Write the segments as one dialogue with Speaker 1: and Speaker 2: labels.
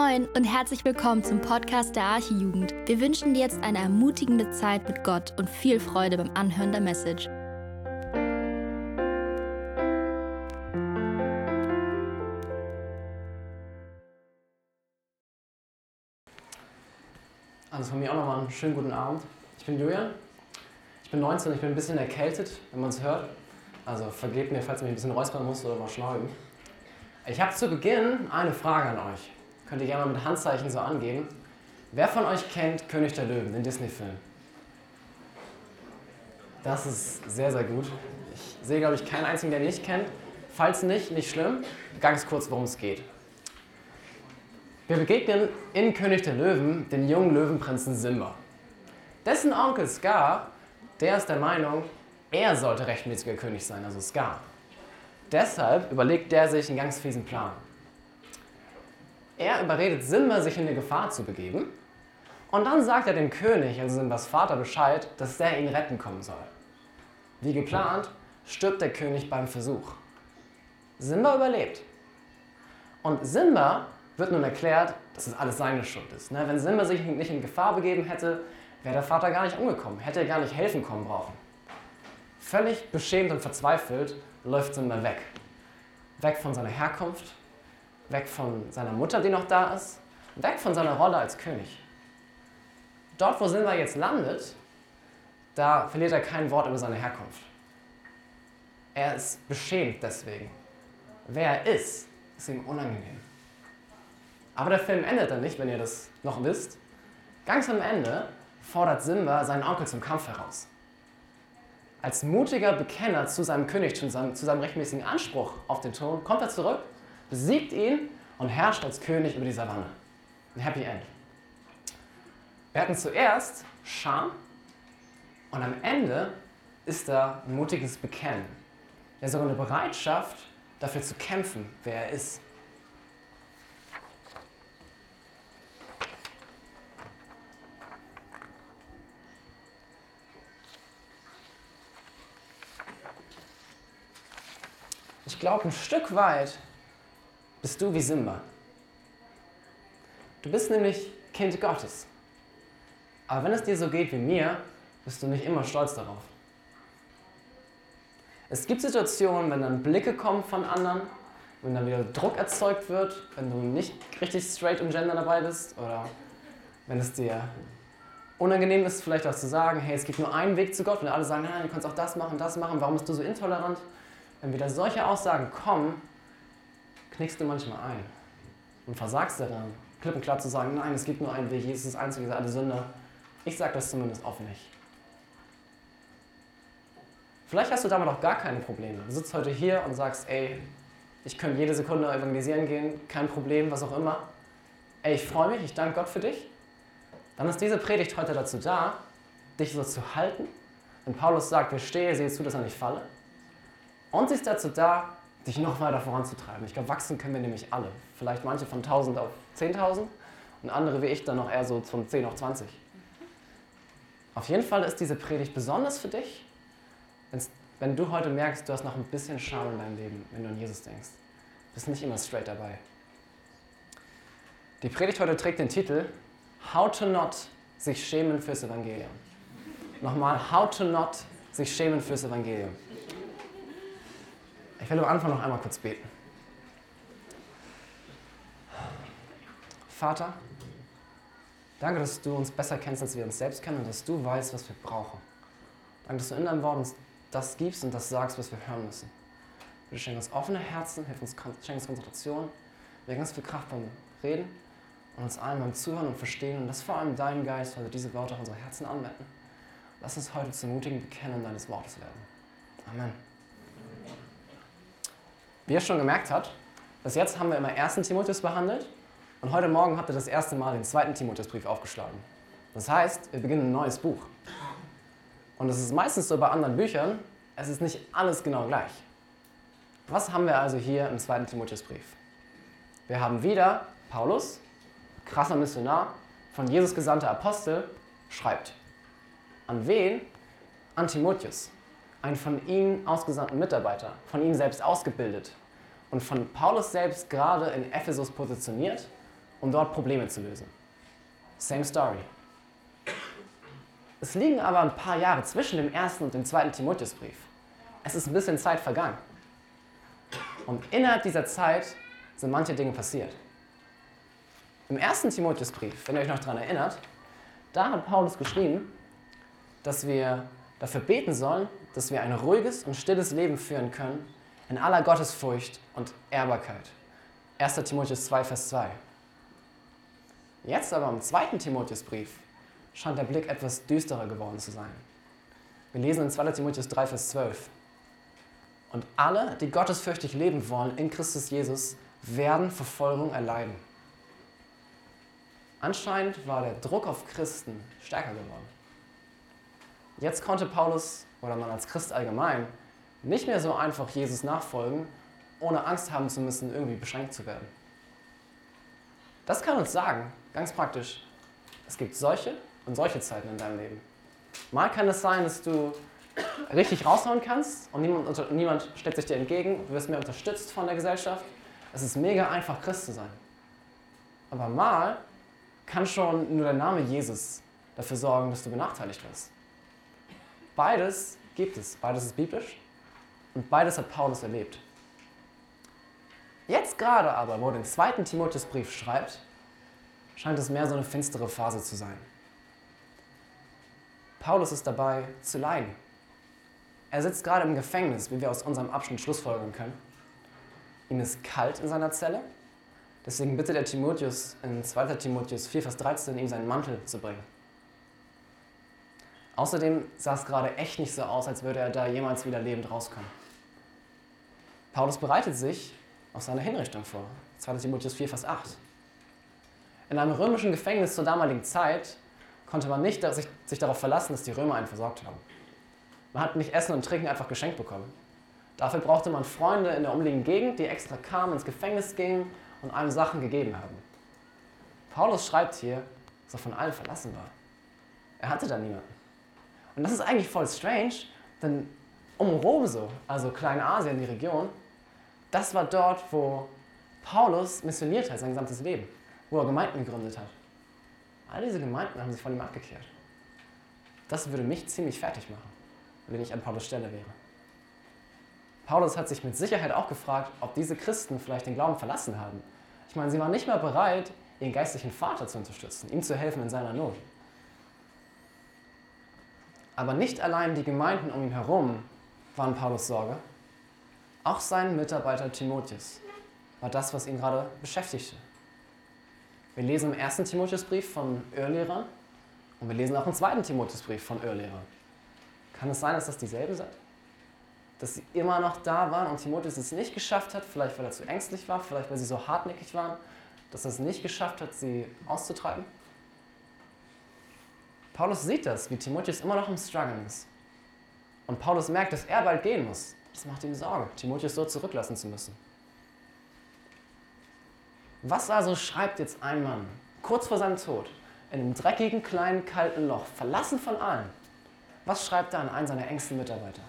Speaker 1: Moin und herzlich willkommen zum Podcast der Archijugend. Wir wünschen dir jetzt eine ermutigende Zeit mit Gott und viel Freude beim Anhören der Message.
Speaker 2: Also von mir auch nochmal einen schönen guten Abend. Ich bin Julian, ich bin 19, ich bin ein bisschen erkältet, wenn man es hört. Also vergebt mir, falls ich mich ein bisschen räuspern muss oder mal schnauben. Ich habe zu Beginn eine Frage an euch. Könnt ihr gerne mal mit Handzeichen so angeben. Wer von euch kennt König der Löwen, den Disney-Film? Das ist sehr, sehr gut. Ich sehe, glaube ich, keinen einzigen, der ihn nicht kennt. Falls nicht, nicht schlimm. Ganz kurz, worum es geht. Wir begegnen in König der Löwen den jungen Löwenprinzen Simba. Dessen Onkel Scar, der ist der Meinung, er sollte rechtmäßiger König sein, also Scar. Deshalb überlegt er sich einen ganz fiesen Plan. Er überredet Simba, sich in eine Gefahr zu begeben. Und dann sagt er dem König, also Simbas Vater, Bescheid, dass der ihn retten kommen soll. Wie geplant, stirbt der König beim Versuch. Simba überlebt. Und Simba wird nun erklärt, dass es alles seine Schuld ist. Ne? Wenn Simba sich nicht in Gefahr begeben hätte, wäre der Vater gar nicht umgekommen, hätte er gar nicht helfen kommen brauchen. Völlig beschämt und verzweifelt läuft Simba weg. Weg von seiner Herkunft, weg von seiner Mutter, die noch da ist, weg von seiner Rolle als König. Dort, wo Simba jetzt landet, da verliert er kein Wort über seine Herkunft. Er ist beschämt deswegen. Wer er ist, ist ihm unangenehm. Aber der Film endet dann nicht, wenn ihr das noch wisst. Ganz am Ende fordert Simba seinen Onkel zum Kampf heraus. Als mutiger Bekenner zu seinem Königtum, zu seinem rechtmäßigen Anspruch auf den Thron, kommt er zurück, besiegt ihn und herrscht als König über die Savanne. Ein Happy End. Wir hatten zuerst Scham und am Ende ist da ein mutiges Bekennen. Er sogar eine Bereitschaft, dafür zu kämpfen, wer er ist. Ich glaube, ein Stück weit bist du wie Simba. Du bist nämlich Kind Gottes. Aber wenn es dir so geht wie mir, bist du nicht immer stolz darauf. Es gibt Situationen, wenn dann Blicke kommen von anderen, wenn dann wieder Druck erzeugt wird, wenn du nicht richtig straight im Gender dabei bist oder wenn es dir unangenehm ist, vielleicht auch zu sagen, hey, es gibt nur einen Weg zu Gott, wenn alle sagen, nein, du kannst auch das machen, das machen, warum bist du so intolerant? Wenn wieder solche Aussagen kommen, knickst du manchmal ein und versagst daran, klipp und klar zu sagen, nein, es gibt nur einen Weg, Jesus ist das Einzige, alle Sünder. Ich sage das zumindest offen nicht. Vielleicht hast du damit auch gar keine Probleme. Du sitzt heute hier und sagst, ey, ich könnte jede Sekunde evangelisieren gehen, kein Problem, was auch immer. Ey, ich freue mich, ich danke Gott für dich. Dann ist diese Predigt heute dazu da, dich so zu halten. Wenn Paulus sagt, wir stehe, sehe zu, dass er nicht falle. Und sie ist dazu da, dich noch weiter voranzutreiben. Ich glaube, wachsen können wir nämlich alle. Vielleicht manche von 1000 auf 10.000 und andere wie ich dann noch eher so von 10 auf 20. Auf jeden Fall ist diese Predigt besonders für dich, wenn du heute merkst, du hast noch ein bisschen Scham in deinem Leben, wenn du an Jesus denkst. Du bist nicht immer straight dabei. Die Predigt heute trägt den Titel How to not sich schämen fürs Evangelium. Nochmal, How to not sich schämen fürs Evangelium. Ich will am Anfang noch einmal kurz beten. Vater, danke, dass du uns besser kennst, als wir uns selbst kennen und dass du weißt, was wir brauchen. Danke, dass du in deinem Wort uns das gibst und das sagst, was wir hören müssen. Bitte schenk uns offene Herzen, hilf uns, schenk uns Konzentration, wir ganz viel Kraft beim Reden und uns allen beim Zuhören und Verstehen und dass vor allem dein Geist heute diese Worte auf unsere Herzen anwenden. Lass uns heute zum mutigen Bekennen deines Wortes werden. Amen. Wie ihr schon gemerkt habt, bis jetzt haben wir immer 1. Timotheus behandelt und heute Morgen habt ihr das erste Mal den zweiten Timotheusbrief aufgeschlagen. Das heißt, wir beginnen ein neues Buch. Und es ist meistens so bei anderen Büchern, es ist nicht alles genau gleich. Was haben wir also hier im zweiten Timotheusbrief? Wir haben wieder Paulus, krasser Missionar, von Jesus gesandter Apostel, schreibt. An wen? An Timotheus, ein von ihm ausgesandten Mitarbeiter, von ihm selbst ausgebildet und von Paulus selbst gerade in Ephesus positioniert um dort Probleme zu lösen. Same story. Es liegen aber ein paar Jahre zwischen dem ersten und dem zweiten Timotheusbrief. Es ist ein bisschen Zeit vergangen. Und innerhalb dieser Zeit sind manche Dinge passiert. Im ersten Timotheusbrief, wenn ihr euch noch daran erinnert, da hat Paulus geschrieben, dass wir dafür beten sollen, dass wir ein ruhiges und stilles Leben führen können in aller Gottesfurcht und Ehrbarkeit. 1. Timotheus 2, Vers 2. Jetzt aber im zweiten Timotheusbrief scheint der Blick etwas düsterer geworden zu sein. Wir lesen in 2. Timotheus 3, Vers 12. Und alle, die gottesfürchtig leben wollen in Christus Jesus, werden Verfolgung erleiden. Anscheinend war der Druck auf Christen stärker geworden. Jetzt konnte Paulus oder man als Christ allgemein nicht mehr so einfach Jesus nachfolgen, ohne Angst haben zu müssen, irgendwie beschränkt zu werden. Das kann uns sagen, ganz praktisch, es gibt solche und solche Zeiten in deinem Leben. Mal kann es sein, dass du richtig raushauen kannst und niemand, niemand stellt sich dir entgegen, du wirst mehr unterstützt von der Gesellschaft. Es ist mega einfach, Christ zu sein. Aber mal kann schon nur der Name Jesus dafür sorgen, dass du benachteiligt wirst. Beides gibt es. Beides ist biblisch und beides hat Paulus erlebt. Jetzt gerade aber, wo er den zweiten Timotheusbrief schreibt, scheint es mehr so eine finstere Phase zu sein. Paulus ist dabei zu leiden. Er sitzt gerade im Gefängnis, wie wir aus unserem Abschnitt schlussfolgern können. Ihm ist kalt in seiner Zelle. Deswegen bittet er Timotheus in 2. Timotheus 4, Vers 13, ihm seinen Mantel zu bringen. Außerdem sah es gerade echt nicht so aus, als würde er da jemals wieder lebend rauskommen. Paulus bereitet sich auf seine Hinrichtung vor. 2. Timotheus 4, Vers 8. In einem römischen Gefängnis zur damaligen Zeit konnte man nicht sich, sich darauf verlassen, dass die Römer einen versorgt haben. Man hat nicht Essen und Trinken einfach geschenkt bekommen. Dafür brauchte man Freunde in der umliegenden Gegend, die extra kamen, ins Gefängnis gingen und einem Sachen gegeben haben. Paulus schreibt hier, dass er von allen verlassen war. Er hatte da niemanden. Und das ist eigentlich voll strange, denn um Rom so, also Kleinasien, die Region, das war dort, wo Paulus missioniert hat, sein gesamtes Leben, wo er Gemeinden gegründet hat. All diese Gemeinden haben sich von ihm abgekehrt. Das würde mich ziemlich fertig machen, wenn ich an Paulus Stelle wäre. Paulus hat sich mit Sicherheit auch gefragt, ob diese Christen vielleicht den Glauben verlassen haben. Ich meine, sie waren nicht mehr bereit, ihren geistlichen Vater zu unterstützen, ihm zu helfen in seiner Not. Aber nicht allein die Gemeinden um ihn herum waren Paulus Sorge, auch sein Mitarbeiter Timotheus war das, was ihn gerade beschäftigte. Wir lesen im ersten Timotheusbrief von Irrlehrern und wir lesen auch im zweiten Timotheusbrief von Irrlehrern. Kann es sein, dass das dieselben sind? Dass sie immer noch da waren und Timotheus es nicht geschafft hat, vielleicht weil er zu ängstlich war, vielleicht weil sie so hartnäckig waren, dass er es nicht geschafft hat, sie auszutreiben? Paulus sieht das, wie Timotheus immer noch im Struggle ist. Und Paulus merkt, dass er bald gehen muss. Das macht ihm Sorge, Timotheus so zurücklassen zu müssen. Was also schreibt jetzt ein Mann kurz vor seinem Tod in einem dreckigen, kleinen, kalten Loch, verlassen von allen? Was schreibt er an einen seiner engsten Mitarbeiter?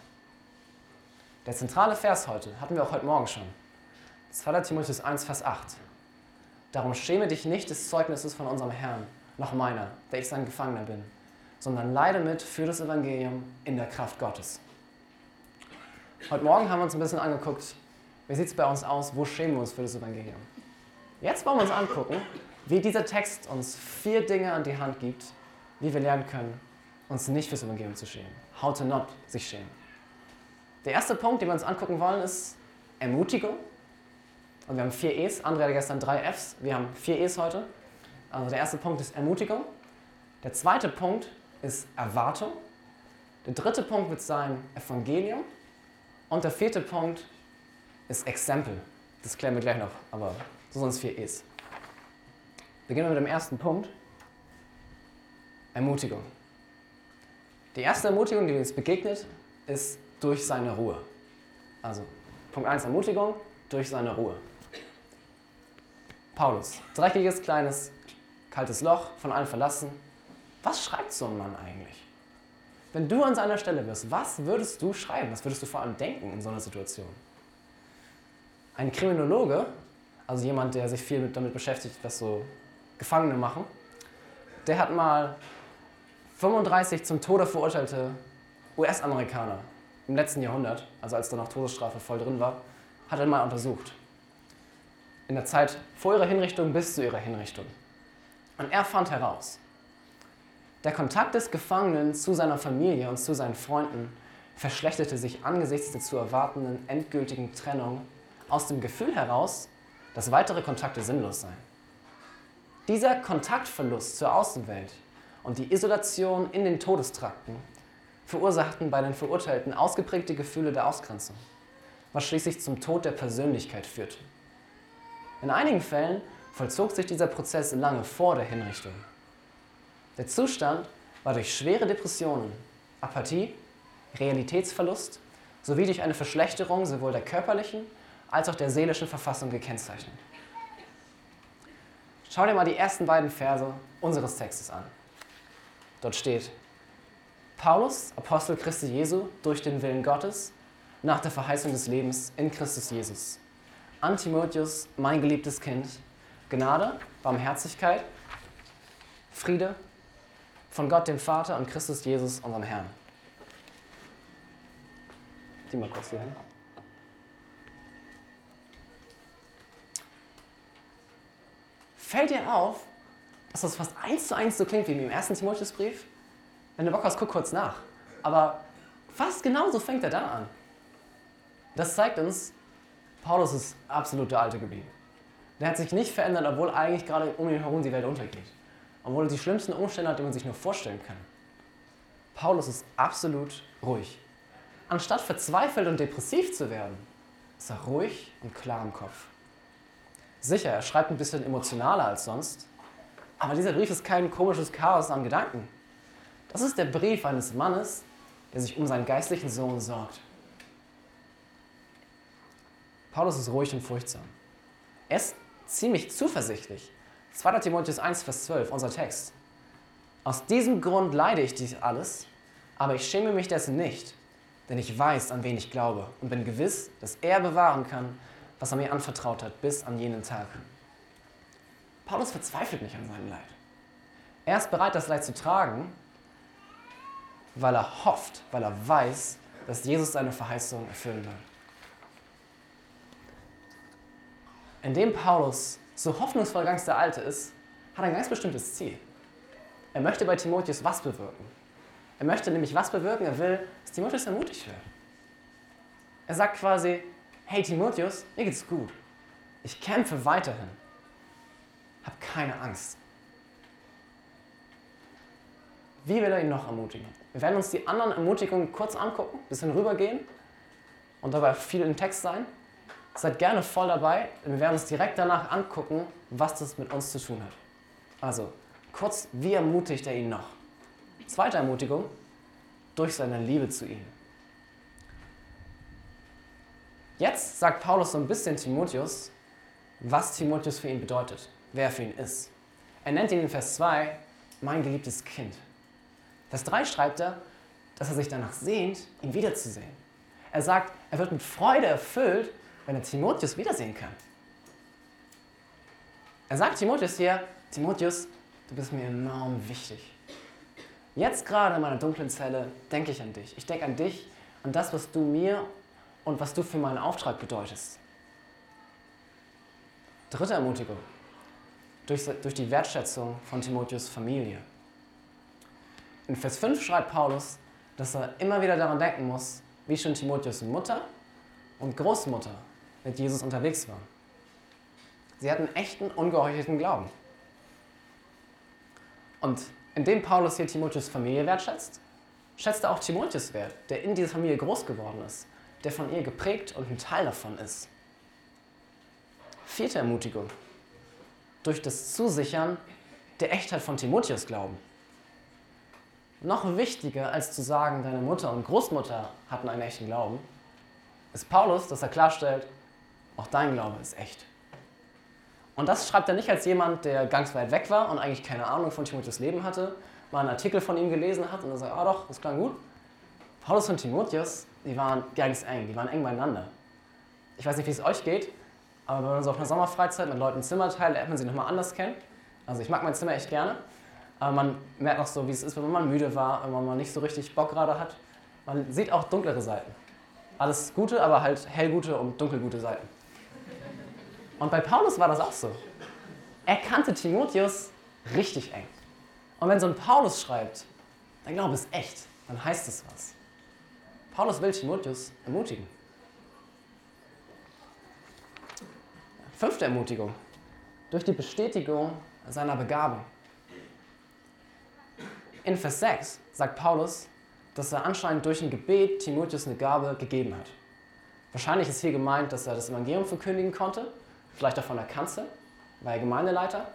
Speaker 2: Der zentrale Vers heute hatten wir auch heute Morgen schon. 2. Timotheus 1, Vers 8. Darum schäme dich nicht des Zeugnisses von unserem Herrn, noch meiner, der ich sein Gefangener bin, sondern leide mit für das Evangelium in der Kraft Gottes. Heute Morgen haben wir uns ein bisschen angeguckt, wie sieht es bei uns aus, wo schämen wir uns für das Evangelium. Jetzt wollen wir uns angucken, wie dieser Text uns vier Dinge an die Hand gibt, wie wir lernen können, uns nicht fürs Evangelium zu schämen. How to not sich schämen. Der erste Punkt, den wir uns angucken wollen, ist Ermutigung. Und wir haben vier E's. André hatte gestern drei F's. Wir haben vier E's heute. Also der erste Punkt ist Ermutigung. Der zweite Punkt ist Erwartung. Der dritte Punkt wird sein Evangelium. Und der vierte Punkt ist Exempel. Das klären wir gleich noch, aber so sind es vier E's. Beginnen wir mit dem ersten Punkt. Ermutigung. Die erste Ermutigung, die uns begegnet, ist durch seine Ruhe. Also Punkt 1 Ermutigung, durch seine Ruhe. Paulus, dreckiges, kleines, kaltes Loch, von allen verlassen. Was schreibt so ein Mann eigentlich? Wenn du an seiner Stelle bist, was würdest du schreiben? Was würdest du vor allem denken in so einer Situation? Ein Kriminologe, also jemand, der sich viel damit beschäftigt, was so Gefangene machen, der hat mal 35 zum Tode verurteilte US-Amerikaner im letzten Jahrhundert, also als da noch Todesstrafe voll drin war, hat er mal untersucht. In der Zeit vor ihrer Hinrichtung bis zu ihrer Hinrichtung. Und er fand heraus, der Kontakt des Gefangenen zu seiner Familie und zu seinen Freunden verschlechterte sich angesichts der zu erwartenden endgültigen Trennung aus dem Gefühl heraus, dass weitere Kontakte sinnlos seien. Dieser Kontaktverlust zur Außenwelt und die Isolation in den Todestrakten verursachten bei den Verurteilten ausgeprägte Gefühle der Ausgrenzung, was schließlich zum Tod der Persönlichkeit führte. In einigen Fällen vollzog sich dieser Prozess lange vor der Hinrichtung. Der Zustand war durch schwere Depressionen, Apathie, Realitätsverlust sowie durch eine Verschlechterung sowohl der körperlichen als auch der seelischen Verfassung gekennzeichnet. Schau dir mal die ersten beiden Verse unseres Textes an. Dort steht, Paulus, Apostel Christi Jesu, durch den Willen Gottes, nach der Verheißung des Lebens in Christus Jesus. An Timotheus, mein geliebtes Kind, Gnade, Barmherzigkeit, Friede von Gott dem Vater und Christus Jesus, unserem Herrn. Die mal kurz hier hin. Fällt dir auf, dass das fast eins zu eins so klingt wie im ersten Timotheusbrief? Wenn du Bock hast, guck kurz nach. Aber fast genauso fängt er da an. Das zeigt uns, Paulus ist absolut der Alte geblieben. Der hat sich nicht verändert, obwohl eigentlich gerade um ihn herum die Welt untergeht. Obwohl er die schlimmsten Umstände hat, die man sich nur vorstellen kann. Paulus ist absolut ruhig. Anstatt verzweifelt und depressiv zu werden, ist er ruhig und klar im Kopf. Sicher, er schreibt ein bisschen emotionaler als sonst, aber dieser Brief ist kein komisches Chaos an Gedanken. Das ist der Brief eines Mannes, der sich um seinen geistlichen Sohn sorgt. Paulus ist ruhig und furchtsam. Er ist ziemlich zuversichtlich. 2. Timotheus 1, Vers 12, unser Text. Aus diesem Grund leide ich dies alles, aber ich schäme mich dessen nicht, denn ich weiß, an wen ich glaube und bin gewiss, dass er bewahren kann, was er mir anvertraut hat, bis an jenen Tag. Paulus verzweifelt nicht an seinem Leid. Er ist bereit, das Leid zu tragen, weil er hofft, weil er weiß, dass Jesus seine Verheißung erfüllen will. Indem Paulus so hoffnungsvoll ganz der Alte ist, hat ein ganz bestimmtes Ziel. Er möchte bei Timotheus was bewirken. Er möchte nämlich was bewirken, er will, dass Timotheus ermutigt wird. Er sagt quasi, hey Timotheus, mir geht's gut. Ich kämpfe weiterhin. Hab keine Angst. Wie will er ihn noch ermutigen? Wir werden uns die anderen Ermutigungen kurz angucken, bisschen rübergehen und dabei viel im Text sein. Seid gerne voll dabei, wir werden uns direkt danach angucken, was das mit uns zu tun hat. Also, kurz, wie ermutigt er ihn noch? Zweite Ermutigung, durch seine Liebe zu ihm. Jetzt sagt Paulus so ein bisschen Timotheus, was Timotheus für ihn bedeutet, wer er für ihn ist. Er nennt ihn in Vers 2 mein geliebtes Kind. Vers 3 schreibt er, dass er sich danach sehnt, ihn wiederzusehen. Er sagt, er wird mit Freude erfüllt, wenn er Timotheus wiedersehen kann. Er sagt Timotheus hier, Timotheus, du bist mir enorm wichtig. Jetzt gerade in meiner dunklen Zelle denke ich an dich. Ich denke an dich, an das, was du mir und was du für meinen Auftrag bedeutest. Dritte Ermutigung. Durch, durch die Wertschätzung von Timotheus Familie. In Vers 5 schreibt Paulus, dass er immer wieder daran denken muss, wie schon Timotheus Mutter und Großmutter mit Jesus unterwegs waren. Sie hatten echten, ungeheuchelten Glauben. Und indem Paulus hier Timotheus Familie wertschätzt, schätzt er auch Timotheus wert, der in dieser Familie groß geworden ist, der von ihr geprägt und ein Teil davon ist. Vierte Ermutigung. Durch das Zusichern der Echtheit von Timotheus Glauben. Noch wichtiger als zu sagen, deine Mutter und Großmutter hatten einen echten Glauben, ist Paulus, dass er klarstellt, auch dein Glaube ist echt. Und das schreibt er nicht als jemand, der ganz weit weg war und eigentlich keine Ahnung von Timotheus Leben hatte, mal einen Artikel von ihm gelesen hat und dann sagt, ah doch, das klang gut. Paulus und Timotheus, die waren ganz eng, die waren eng beieinander. Ich weiß nicht, wie es euch geht, Aber wenn man so auf einer Sommerfreizeit mit Leuten Zimmer teilt, lernt man sie nochmal anders kennen. Also ich mag mein Zimmer echt gerne. Aber man merkt auch so, wie es ist, wenn man müde war, wenn man nicht so richtig Bock gerade hat. Man sieht auch dunklere Seiten. Alles gute, aber halt hellgute und dunkelgute Seiten. Und bei Paulus war das auch so. Er kannte Timotheus richtig eng. Und wenn so ein Paulus schreibt, dann glaube es echt, dann heißt es was. Paulus will Timotheus ermutigen. Fünfte Ermutigung. Durch die Bestätigung seiner Begabung. In Vers 6 sagt Paulus, dass er anscheinend durch ein Gebet Timotheus eine Gabe gegeben hat. Wahrscheinlich ist hier gemeint, dass er das Evangelium verkündigen konnte, vielleicht auch von der Kanzel, war er Gemeindeleiter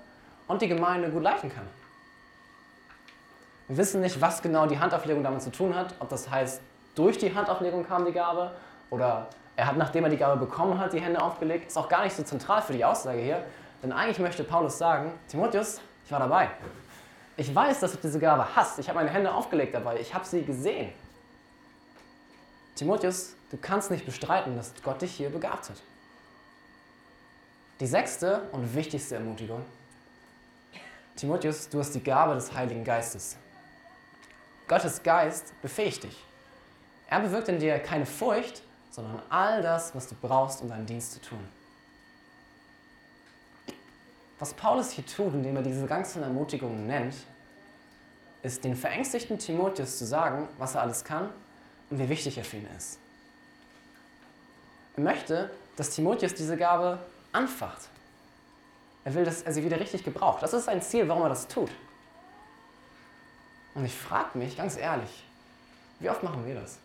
Speaker 2: und die Gemeinde gut leiten kann. Wir wissen nicht, was genau die Handauflegung damit zu tun hat, ob das heißt, durch die Handauflegung kam die Gabe oder er hat, nachdem er die Gabe bekommen hat, die Hände aufgelegt. Ist auch gar nicht so zentral für die Aussage hier, denn eigentlich möchte Paulus sagen, Timotheus, ich war dabei. Ich weiß, dass du diese Gabe hast. Ich habe meine Hände aufgelegt dabei. Ich habe sie gesehen. Timotheus, du kannst nicht bestreiten, dass Gott dich hier begabt hat. Die sechste und wichtigste Ermutigung. Timotheus, du hast die Gabe des Heiligen Geistes. Gottes Geist befähigt dich. Er bewirkt in dir keine Furcht, sondern all das, was du brauchst, um deinen Dienst zu tun. Was Paulus hier tut, indem er diese ganzen Ermutigungen nennt, ist den verängstigten Timotheus zu sagen, was er alles kann und wie wichtig er für ihn ist. Er möchte, dass Timotheus diese Gabe anfacht. Er will, dass er sie wieder richtig gebraucht. Das ist sein Ziel, warum er das tut. Und ich frage mich ganz ehrlich, wie oft machen wir das?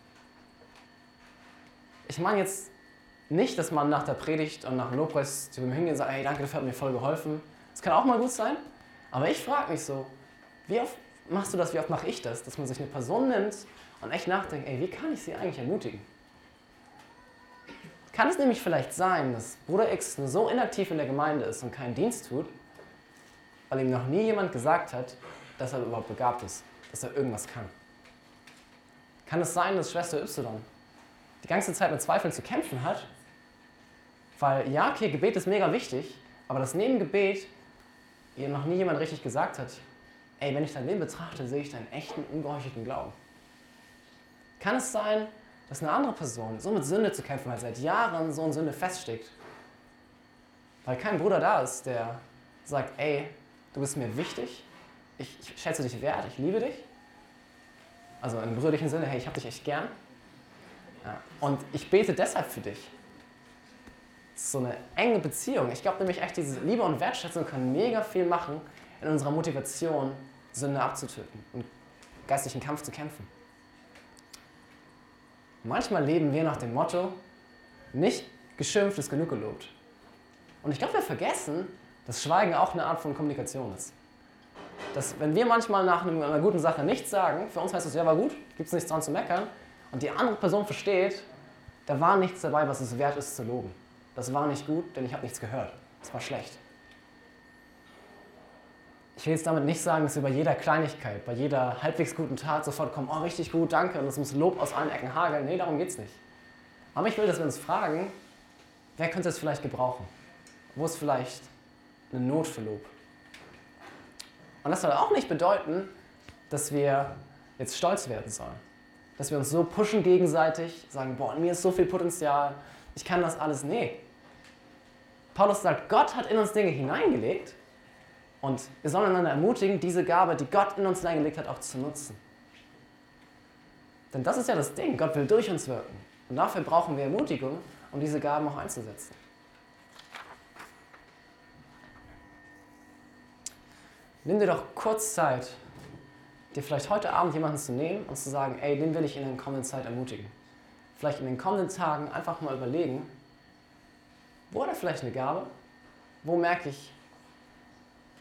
Speaker 2: Ich meine jetzt nicht, dass man nach der Predigt und nach dem Lobpreis zu ihm hingehen und sagt, hey, danke, das hat mir voll geholfen. Das kann auch mal gut sein. Aber ich frage mich so, wie oft machst du das, wie oft mache ich das, dass man sich eine Person nimmt und echt nachdenkt, ey, wie kann ich sie eigentlich ermutigen? Kann es nämlich vielleicht sein, dass Bruder X so inaktiv in der Gemeinde ist und keinen Dienst tut, weil ihm noch nie jemand gesagt hat, dass er überhaupt begabt ist, dass er irgendwas kann? Kann es sein, dass Schwester Y die ganze Zeit mit Zweifeln zu kämpfen hat? Weil ja, okay, Gebet ist mega wichtig, aber dass neben Gebet ihr noch nie jemand richtig gesagt hat, ey, wenn ich dein Leben betrachte, sehe ich deinen echten, ungeheuchelten Glauben. Kann es sein, dass eine andere Person so mit Sünde zu kämpfen hat, seit Jahren so in Sünde feststeckt, weil kein Bruder da ist, der sagt, ey, du bist mir wichtig, ich, ich schätze dich wert, ich liebe dich. Also im brüderlichen Sinne, hey, ich habe dich echt gern. Ja. Und ich bete deshalb für dich. Das ist so eine enge Beziehung. Ich glaube nämlich echt, diese Liebe und Wertschätzung können mega viel machen in unserer Motivation, Sünde abzutöten und geistlichen Kampf zu kämpfen. Manchmal leben wir nach dem Motto, nicht geschimpft ist genug gelobt. Und ich glaube, wir vergessen, dass Schweigen auch eine Art von Kommunikation ist. Dass wenn wir manchmal nach einer guten Sache nichts sagen, für uns heißt es, ja, war gut, gibt es nichts dran zu meckern, und die andere Person versteht, da war nichts dabei, was es wert ist zu loben. Das war nicht gut, denn ich habe nichts gehört. Das war schlecht. Ich will jetzt damit nicht sagen, dass wir bei jeder Kleinigkeit, bei jeder halbwegs guten Tat sofort kommen, oh, richtig gut, danke, und es muss Lob aus allen Ecken hageln. Nee, darum geht es nicht. Aber ich will, dass wir uns fragen, wer könnte es vielleicht gebrauchen? Wo ist vielleicht eine Not für Lob? Und das soll auch nicht bedeuten, dass wir jetzt stolz werden sollen. Dass wir uns so pushen gegenseitig, sagen, boah, in mir ist so viel Potenzial, ich kann das alles. Nee. Paulus sagt, Gott hat in uns Dinge hineingelegt und wir sollen einander ermutigen, diese Gabe, die Gott in uns hineingelegt hat, auch zu nutzen. Denn das ist ja das Ding, Gott will durch uns wirken. Und dafür brauchen wir Ermutigung, um diese Gaben auch einzusetzen. Nimm dir doch kurz Zeit, dir vielleicht heute Abend jemanden zu nehmen und zu sagen, ey, den will ich in der kommenden Zeit ermutigen. Vielleicht in den kommenden Tagen einfach mal überlegen, wo hat er vielleicht eine Gabe? Wo merke ich,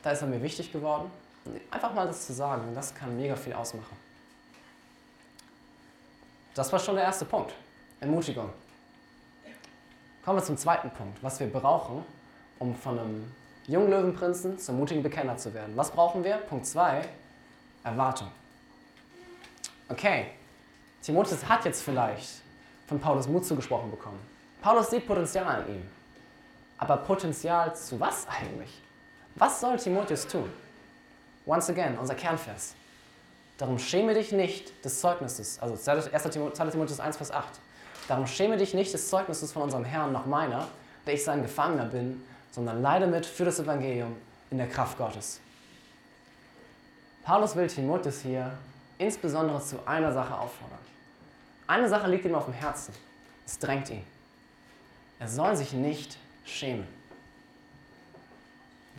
Speaker 2: da ist er mir wichtig geworden. Einfach mal das zu sagen, das kann mega viel ausmachen. Das war schon der erste Punkt. Ermutigung. Kommen wir zum zweiten Punkt, was wir brauchen, um von einem jungen Löwenprinzen zum mutigen Bekenner zu werden. Was brauchen wir? Punkt 2, Erwartung. Okay, Timotheus hat jetzt vielleicht von Paulus Mut zugesprochen bekommen. Paulus sieht Potenzial in ihm. Aber Potenzial zu was eigentlich? Was soll Timotheus tun? Once again, unser Kernvers. Darum schäme dich nicht des Zeugnisses, also 1. Timotheus 1, Vers 8. Darum schäme dich nicht des Zeugnisses von unserem Herrn noch meiner, der ich sein Gefangener bin, sondern leide mit für das Evangelium in der Kraft Gottes. Paulus will Timotheus hier insbesondere zu einer Sache auffordern. Eine Sache liegt ihm auf dem Herzen. Es drängt ihn. Er soll sich nicht schämen.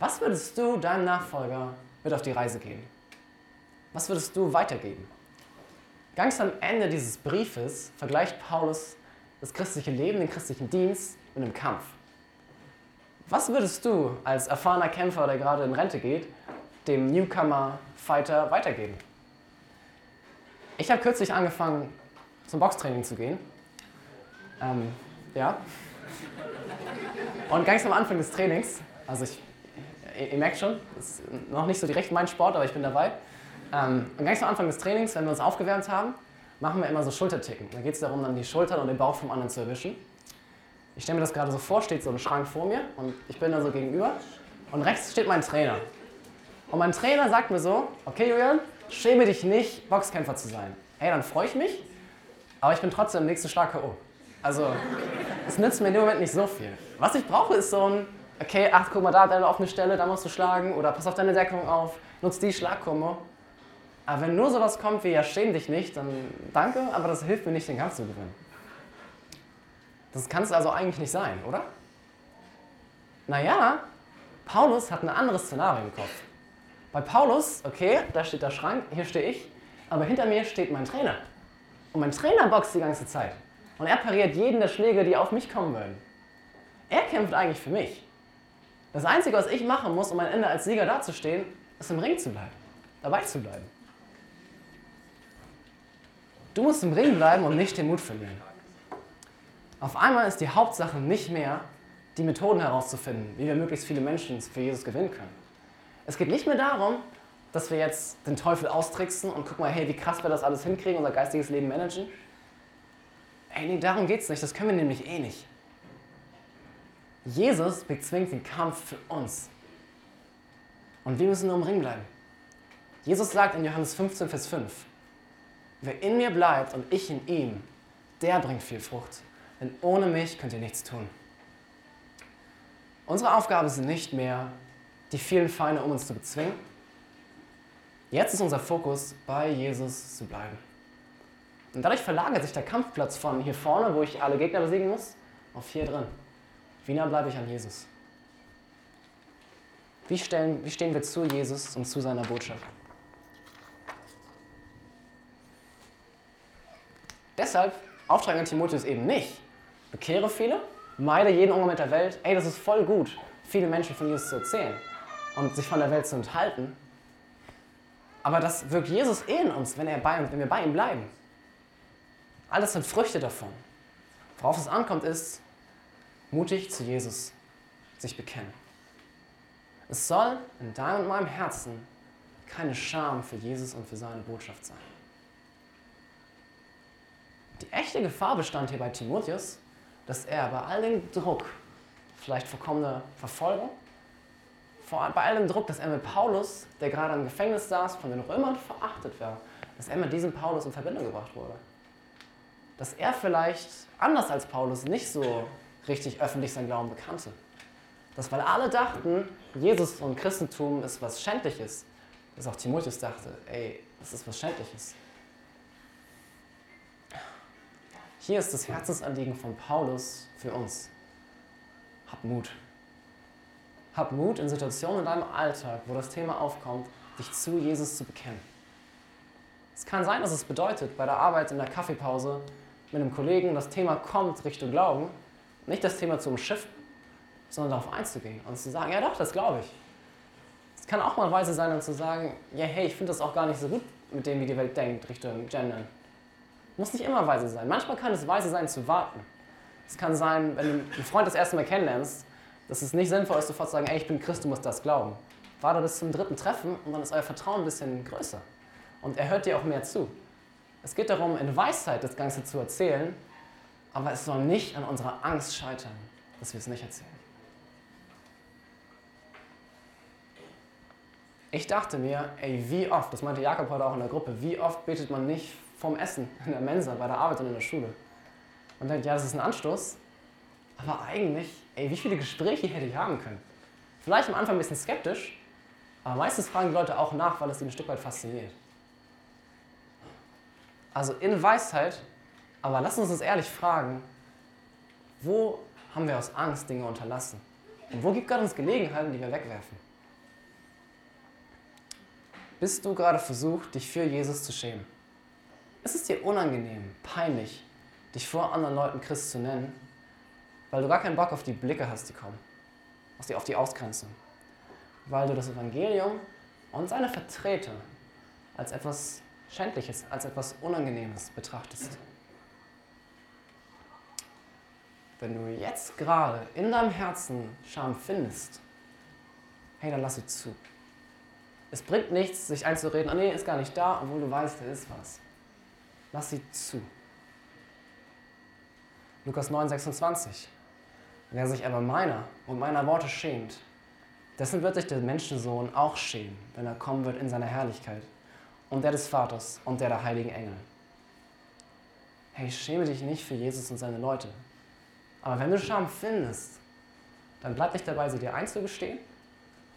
Speaker 2: Was würdest du deinem Nachfolger mit auf die Reise geben? Was würdest du weitergeben? Ganz am Ende dieses Briefes vergleicht Paulus das christliche Leben, den christlichen Dienst mit einem Kampf. Was würdest du als erfahrener Kämpfer, der gerade in Rente geht, dem Newcomer-Fighter weitergeben? Ich habe kürzlich angefangen, zum Boxtraining zu gehen. Ähm, ja. Und ganz am Anfang des Trainings, also ich, ihr, merkt schon, das ist noch nicht so direkt mein Sport, aber ich bin dabei. Ähm, und ganz am Anfang des Trainings, wenn wir uns aufgewärmt haben, machen wir immer so Schulterticken. Da geht es darum, dann die Schultern und den Bauch vom anderen zu erwischen. Ich stelle mir das gerade so vor, steht so ein Schrank vor mir und ich bin da so gegenüber und rechts steht mein Trainer. Und mein Trainer sagt mir so, okay Julian, schäme dich nicht, Boxkämpfer zu sein. Hey, dann freue ich mich, aber ich bin trotzdem der nächste starke O. Also, es nützt mir in dem Moment nicht so viel. Was ich brauche, ist so ein, okay, ach, guck mal, da hat eine offene Stelle, da musst du schlagen oder pass auf deine Deckung auf, nutz die Schlagkombo. Aber wenn nur sowas kommt wie, ja, schäm dich nicht, dann danke, aber das hilft mir nicht, den Kampf zu gewinnen. Das kann es also eigentlich nicht sein, oder? Naja, Paulus hat ein anderes Szenario im Kopf. Bei Paulus, okay, da steht der Schrank, hier stehe ich, aber hinter mir steht mein Trainer. Und mein Trainer boxt die ganze Zeit. Und er pariert jeden der Schläge, die auf mich kommen würden. Er kämpft eigentlich für mich. Das Einzige, was ich machen muss, um am Ende als Sieger dazustehen, ist im Ring zu bleiben, dabei zu bleiben. Du musst im Ring bleiben und nicht den Mut verlieren. Auf einmal ist die Hauptsache nicht mehr, die Methoden herauszufinden, wie wir möglichst viele Menschen für Jesus gewinnen können. Es geht nicht mehr darum, dass wir jetzt den Teufel austricksen und gucken mal, hey, wie krass wir das alles hinkriegen, unser geistiges Leben managen. Ey, nee, darum geht es nicht, das können wir nämlich eh nicht. Jesus bezwingt den Kampf für uns. Und wir müssen nur im Ring bleiben. Jesus sagt in Johannes 15, Vers 5, wer in mir bleibt und ich in ihm, der bringt viel Frucht. Denn ohne mich könnt ihr nichts tun. Unsere Aufgabe ist nicht mehr, die vielen Feinde um uns zu bezwingen. Jetzt ist unser Fokus, bei Jesus zu bleiben. Und dadurch verlagert sich der Kampfplatz von hier vorne, wo ich alle Gegner besiegen muss, auf hier drin. Wie nah bleibe ich an Jesus? Wie, stellen, wie stehen wir zu Jesus und zu seiner Botschaft? Deshalb Auftrag an Timotheus eben nicht. Bekehre viele, meide jeden Umgang mit der Welt. Ey, das ist voll gut, viele Menschen von Jesus zu erzählen und sich von der Welt zu enthalten. Aber das wirkt Jesus eh in uns, wenn, er bei, wenn wir bei ihm bleiben. Alles sind Früchte davon. Worauf es ankommt, ist, mutig zu Jesus sich bekennen. Es soll in deinem und meinem Herzen keine Scham für Jesus und für seine Botschaft sein. Die echte Gefahr bestand hier bei Timotheus, dass er bei all dem Druck, vielleicht vor kommender Verfolgung, vor, bei all dem Druck, dass er mit Paulus, der gerade im Gefängnis saß, von den Römern verachtet war, dass er mit diesem Paulus in Verbindung gebracht wurde dass er vielleicht, anders als Paulus, nicht so richtig öffentlich sein Glauben bekannte. Dass weil alle dachten, Jesus und Christentum ist was Schändliches, dass auch Timotheus dachte, ey, das ist was Schändliches. Hier ist das Herzensanliegen von Paulus für uns. Hab Mut. Hab Mut in Situationen in deinem Alltag, wo das Thema aufkommt, dich zu Jesus zu bekennen. Es kann sein, dass es bedeutet, bei der Arbeit in der Kaffeepause mit einem Kollegen das Thema kommt Richtung Glauben, nicht das Thema zu umschiffen, sondern darauf einzugehen und zu sagen, ja doch, das glaube ich. Es kann auch mal weise sein, dann zu sagen, ja hey, ich finde das auch gar nicht so gut mit dem, wie die Welt denkt, Richtung Gendern. Muss nicht immer weise sein. Manchmal kann es weise sein, zu warten. Es kann sein, wenn du einen Freund das erste Mal kennenlernst, dass es nicht sinnvoll ist, sofort zu sagen, ey, ich bin Christ, du musst das glauben. Warte bis zum dritten Treffen und dann ist euer Vertrauen ein bisschen größer. Und er hört dir auch mehr zu. Es geht darum, in Weisheit das Ganze zu erzählen, aber es soll nicht an unserer Angst scheitern, dass wir es nicht erzählen. Ich dachte mir, ey, wie oft, das meinte Jakob heute auch in der Gruppe, wie oft betet man nicht vorm Essen, in der Mensa, bei der Arbeit und in der Schule. Man denkt, ja, das ist ein Anstoß, aber eigentlich, ey, wie viele Gespräche hätte ich haben können? Vielleicht am Anfang ein bisschen skeptisch, aber meistens fragen die Leute auch nach, weil es sie ein Stück weit fasziniert. Also in Weisheit aber lass uns uns ehrlich fragen, wo haben wir aus Angst Dinge unterlassen? Und wo gibt Gott uns Gelegenheiten, die wir wegwerfen? Bist du gerade versucht, dich für Jesus zu schämen? Ist es dir unangenehm, peinlich, dich vor anderen Leuten Christ zu nennen, weil du gar keinen Bock auf die Blicke hast, die kommen, auf die, auf die Ausgrenzung, weil du das Evangelium und seine Vertreter als etwas Schändliches, als etwas Unangenehmes betrachtest? Wenn du jetzt gerade in deinem Herzen Scham findest, hey, dann lass sie zu. Es bringt nichts, sich einzureden, ah nee, ist gar nicht da, obwohl du weißt, da ist was. Lass sie zu. Lukas 9, 26. Wer sich aber meiner und meiner Worte schämt, dessen wird sich der Menschensohn auch schämen, wenn er kommen wird in seiner Herrlichkeit. Und der des Vaters und der der heiligen Engel. Hey, schäme dich nicht für Jesus und seine Leute. Aber wenn du Scham findest, dann bleib nicht dabei, sie dir einzugestehen,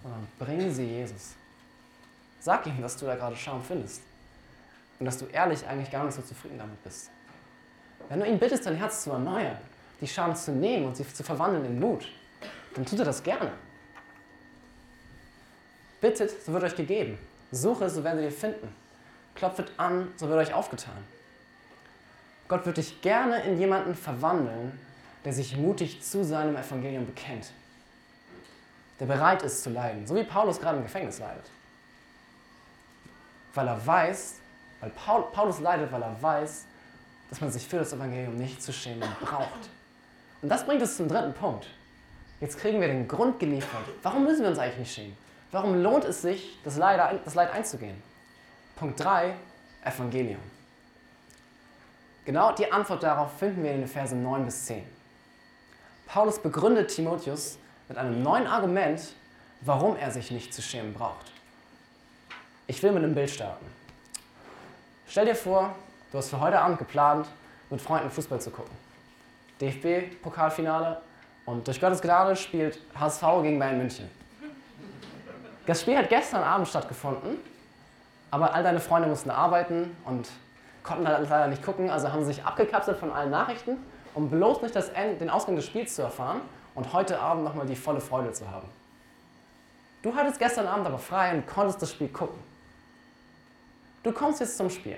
Speaker 2: sondern bring sie Jesus. Sag ihm, dass du da gerade Scham findest. Und dass du ehrlich eigentlich gar nicht so zufrieden damit bist. Wenn du ihn bittest, dein Herz zu erneuern, die Scham zu nehmen und sie zu verwandeln in Mut, dann tut er das gerne. Bittet, so wird euch gegeben. Suche, so werdet ihr finden. Klopft an, so wird euch aufgetan. Gott wird dich gerne in jemanden verwandeln, der sich mutig zu seinem Evangelium bekennt. Der bereit ist zu leiden, so wie Paulus gerade im Gefängnis leidet weil er weiß, weil Paul, Paulus leidet, weil er weiß, dass man sich für das Evangelium nicht zu schämen braucht. Und das bringt uns zum dritten Punkt. Jetzt kriegen wir den Grund geliefert. Warum müssen wir uns eigentlich nicht schämen? Warum lohnt es sich, das Leid, das Leid einzugehen? Punkt 3, Evangelium. Genau die Antwort darauf finden wir in den Versen 9 bis 10. Paulus begründet Timotheus mit einem neuen Argument, warum er sich nicht zu schämen braucht. Ich will mit einem Bild starten. Stell dir vor, du hast für heute Abend geplant, mit Freunden Fußball zu gucken. DFB-Pokalfinale und durch Gottes Gnade spielt HSV gegen Bayern München. Das Spiel hat gestern Abend stattgefunden, aber all deine Freunde mussten arbeiten und konnten leider nicht gucken, also haben sie sich abgekapselt von allen Nachrichten, um bloß nicht das Ende, den Ausgang des Spiels zu erfahren und heute Abend nochmal die volle Freude zu haben. Du hattest gestern Abend aber frei und konntest das Spiel gucken. Du kommst jetzt zum Spiel.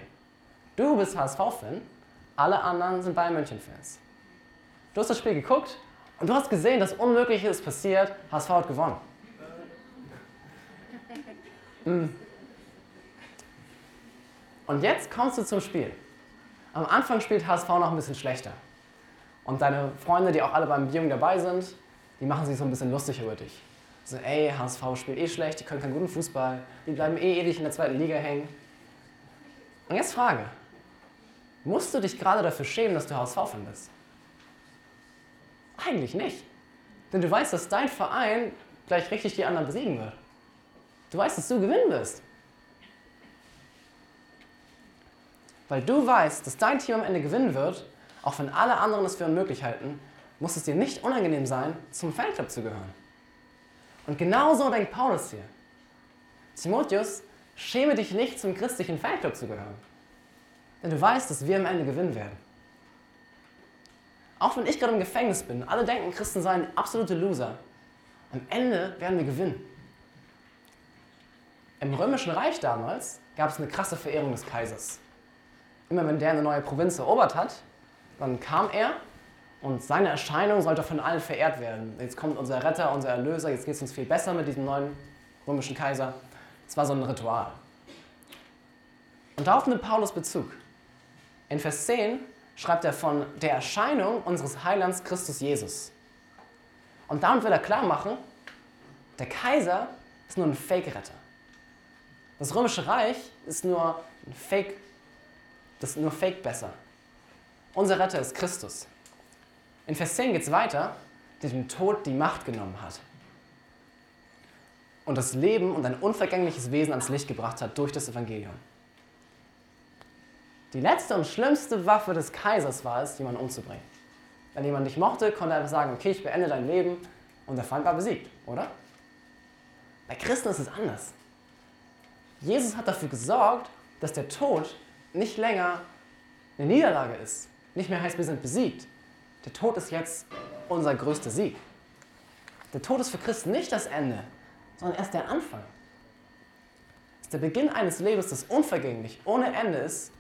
Speaker 2: Du bist HSV-Fan, alle anderen sind Bayern München-Fans. Du hast das Spiel geguckt und du hast gesehen, dass Unmögliches ist passiert, HSV hat gewonnen. Mm. Und jetzt kommst du zum Spiel. Am Anfang spielt HSV noch ein bisschen schlechter. Und deine Freunde, die auch alle beim Viewing dabei sind, die machen sich so ein bisschen lustig über dich. So, ey, HSV spielt eh schlecht, die können keinen guten Fußball, die bleiben eh ewig in der zweiten Liga hängen. Und jetzt Frage. Musst du dich gerade dafür schämen, dass du HSV-Fan bist? Eigentlich nicht. Denn du weißt, dass dein Verein gleich richtig die anderen besiegen wird. Du weißt, dass du gewinnen wirst. Weil du weißt, dass dein Team am Ende gewinnen wird, auch wenn alle anderen es für unmöglich halten, muss es dir nicht unangenehm sein, zum Fanclub zu gehören. Und genau so denkt Paulus hier. Timotheus, Schäme dich nicht, zum christlichen Fanclub zu gehören. Denn du weißt, dass wir am Ende gewinnen werden. Auch wenn ich gerade im Gefängnis bin, alle denken, Christen seien absolute Loser. Am Ende werden wir gewinnen. Im Römischen Reich damals gab es eine krasse Verehrung des Kaisers. Immer wenn der eine neue Provinz erobert hat, dann kam er und seine Erscheinung sollte von allen verehrt werden. Jetzt kommt unser Retter, unser Erlöser, jetzt geht es uns viel besser mit diesem neuen römischen Kaiser. Es war so ein Ritual. Und darauf nimmt Paulus Bezug. In Vers 10 schreibt er von der Erscheinung unseres Heilands Christus Jesus. Und damit will er klar machen, der Kaiser ist nur ein Fake-Retter. Das römische Reich ist nur ein Fake, das ist nur Fake besser. Unser Retter ist Christus. In Vers 10 geht es weiter, der dem Tod die Macht genommen hat. und das Leben und ein unvergängliches Wesen ans Licht gebracht hat durch das Evangelium. Die letzte und schlimmste Waffe des Kaisers war es, jemanden umzubringen. Wenn jemand nicht mochte, konnte er sagen, okay, ich beende dein Leben und der Feind war besiegt, oder? Bei Christen ist es anders. Jesus hat dafür gesorgt, dass der Tod nicht länger eine Niederlage ist. Nicht mehr heißt, wir sind besiegt. Der Tod ist jetzt unser größter Sieg. Der Tod ist für Christen nicht das Ende, sondern erst der Anfang. Es ist der Beginn eines Lebens, das unvergänglich, ohne Ende ist.